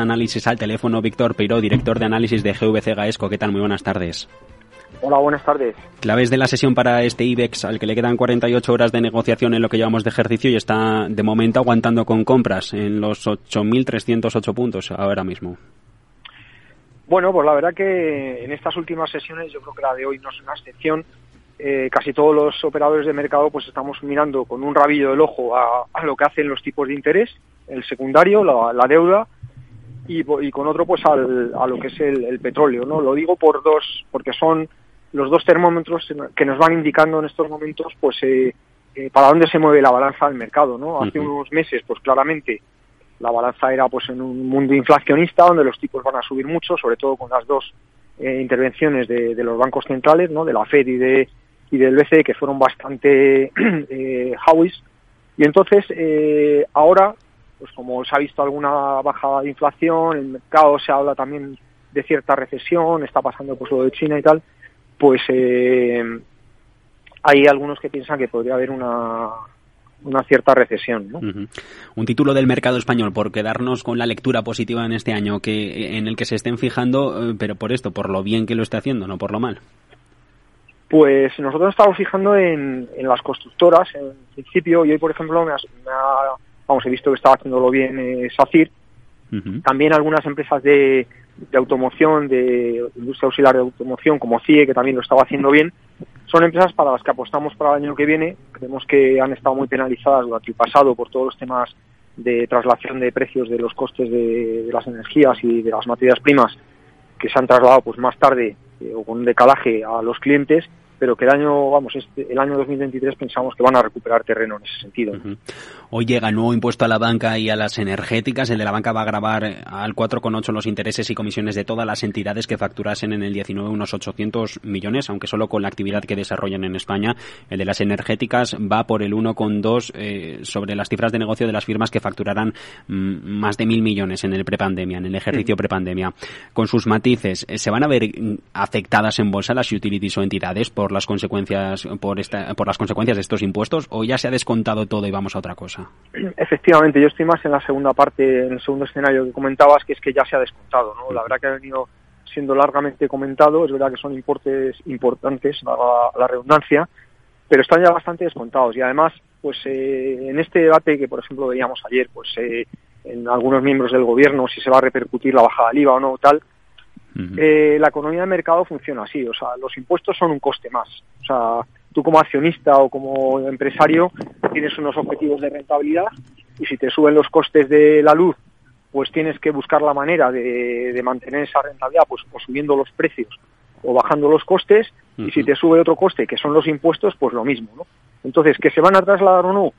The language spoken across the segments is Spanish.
Análisis al teléfono, Víctor Peiro, director de análisis de GVC Gaesco. ¿Qué tal? Muy buenas tardes. Hola, buenas tardes. Claves de la sesión para este IBEX, al que le quedan 48 horas de negociación en lo que llevamos de ejercicio y está de momento aguantando con compras en los 8.308 puntos ahora mismo. Bueno, pues la verdad que en estas últimas sesiones, yo creo que la de hoy no es una excepción. Eh, casi todos los operadores de mercado pues estamos mirando con un rabillo del ojo a, lo que hacen los tipos de interés, el secundario, la deuda y, con otro pues al, a lo que es el, petróleo, ¿no? Lo digo por dos, porque son los dos termómetros que nos van indicando en estos momentos pues eh, eh, para dónde se mueve la balanza del mercado, ¿no? Hace unos meses pues claramente la balanza era pues en un mundo inflacionista donde los tipos van a subir mucho, sobre todo con las dos eh, intervenciones de, los bancos centrales, ¿no? De la Fed y de y del BCE que fueron bastante eh, y entonces ahora pues como se ha visto alguna baja de inflación, el mercado se habla también de cierta recesión, está pasando pues lo de China y tal, pues eh, hay algunos que piensan que podría haber una, una cierta recesión. ¿no? Un título del mercado español, por quedarnos con la lectura positiva en este año, que en el que se estén fijando, eh, pero por esto, por lo bien que lo esté haciendo, no por lo mal. Pues nosotros estamos fijando en, en las constructoras, en principio, y hoy, por ejemplo, me ha vamos, he visto que estaba haciéndolo bien eh, SACIR. También algunas empresas de, automoción, de industria auxiliar de automoción, como CIE, que también lo estaba haciendo bien, son empresas para las que apostamos para el año que viene. Creemos que han estado muy penalizadas durante el pasado por todos los temas de traslación de precios de los costes de, las energías y de las materias primas que se han trasladado pues más tarde eh, o con un decalaje a los clientes pero que el año, vamos, este, el año 2023 pensamos que van a recuperar terreno en ese sentido. Hoy llega el nuevo impuesto a la banca y a las energéticas. El de la banca va a grabar al 4,8 los intereses y comisiones de todas las entidades que facturasen en el 19 unos 800 millones, aunque solo con la actividad que desarrollan en España. El de las energéticas va por el 1,2 eh, sobre las cifras de negocio de las firmas que facturarán mm, más de mil millones en el prepandemia, en el ejercicio prepandemia. Con sus matices, ¿se van a ver mm, afectadas en bolsa las utilities o entidades por las consecuencias por esta, por las consecuencias de estos impuestos o ya se ha descontado todo y vamos a otra cosa? Efectivamente, yo estoy más en la segunda parte, en el segundo escenario que comentabas, que es que ya se ha descontado, ¿no? La verdad que ha venido siendo largamente comentado, es verdad que son importes importantes, a la, redundancia, pero están ya bastante descontados y además, pues eh, en este debate que por ejemplo veíamos ayer, pues eh, en algunos miembros del gobierno si se va a repercutir la bajada del IVA o no tal, eh, la economía de mercado funciona así, o sea, los impuestos son un coste más. O sea, tú como accionista o como empresario tienes unos objetivos de rentabilidad y si te suben los costes de la luz, pues tienes que buscar la manera de, mantener esa rentabilidad, pues o subiendo los precios o bajando los costes y si te sube otro coste, que son los impuestos, pues lo mismo, ¿no? Entonces, ¿que se van a trasladar o no?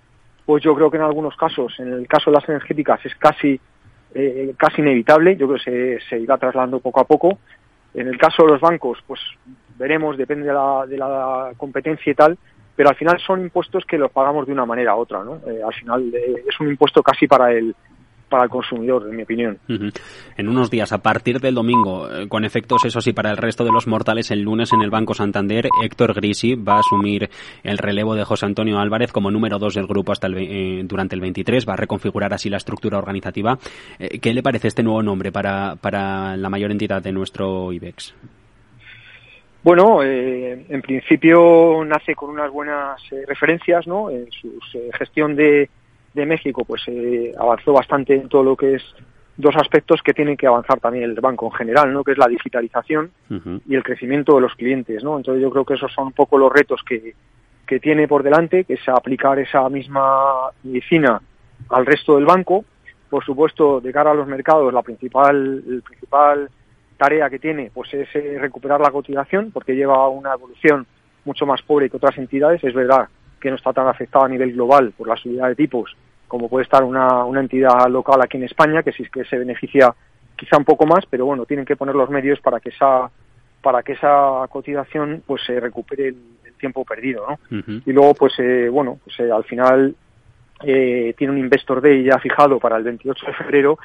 Pues yo creo que en algunos casos, en el caso de las energéticas, es casi eh, casi inevitable, yo creo que se, se irá trasladando poco a poco. En el caso de los bancos, pues veremos, depende de la, de la competencia y tal, pero al final son impuestos que los pagamos de una manera u otra, ¿no? Eh, al final eh, es un impuesto casi para el, para el consumidor, en mi opinión. En unos días, a partir del domingo, eh, con efectos, eso sí, para el resto de los mortales, el lunes en el Banco Santander, Héctor Grisi va a asumir el relevo de José Antonio Álvarez como número dos del grupo hasta el, eh, durante el 23, va a reconfigurar así la estructura organizativa. Eh, ¿Qué le parece este nuevo nombre para, para la mayor entidad de nuestro IBEX? Bueno, en principio nace con unas buenas referencias, ¿no? En su gestión de, de México pues eh, avanzó bastante en todo lo que es dos aspectos que tienen que avanzar también el banco en general, ¿no? que es la digitalización y el crecimiento de los clientes. ¿no? Entonces yo creo que esos son un poco los retos que, que tiene por delante, que es aplicar esa misma medicina al resto del banco. Por supuesto, de cara a los mercados, la principal, el principal tarea que tiene pues es eh, recuperar la cotización, porque lleva una evolución mucho más pobre que otras entidades. Es verdad que no está tan afectada a nivel global por la subida de tipos como puede estar una, una entidad local aquí en España, que sí que se beneficia quizá un poco más, pero bueno, tienen que poner los medios para que esa para que esa cotización pues se recupere el, tiempo perdido, ¿no? Y luego pues eh, bueno, pues eh, al final eh, tiene un investor day ya fijado para el 28 de febrero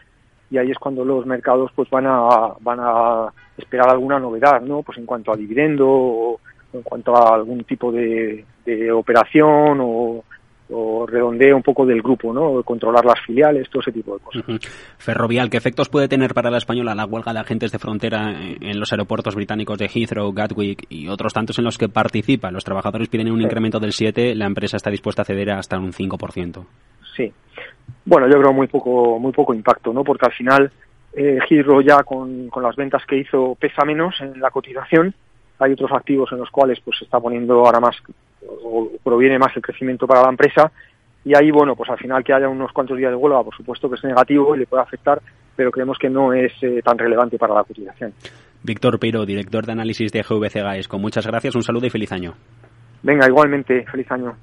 y ahí es cuando los mercados pues van a van a esperar alguna novedad, ¿no? Pues en cuanto a dividendo o en cuanto a algún tipo de, de operación o o redondea un poco del grupo, ¿no? Controlar las filiales, todo ese tipo de cosas. Ferrovial, ¿qué efectos puede tener para la española la huelga de agentes de frontera en los aeropuertos británicos de Heathrow, Gatwick y otros tantos en los que participa? Los trabajadores piden un incremento del 7, la empresa está dispuesta a ceder hasta un 5%. Sí. Bueno, yo creo muy poco muy poco impacto, ¿no? Porque al final eh, Heathrow ya con, con las ventas que hizo pesa menos en la cotización. Hay otros activos en los cuales pues se está poniendo ahora más o proviene más el crecimiento para la empresa y ahí, bueno, pues al final que haya unos cuantos días de huelga, por supuesto que es negativo y le puede afectar, pero creemos que no es eh, tan relevante para la cotización. Víctor Piro, director de análisis de GVC GAESCO. Muchas gracias, un saludo y feliz año. Venga, igualmente, feliz año.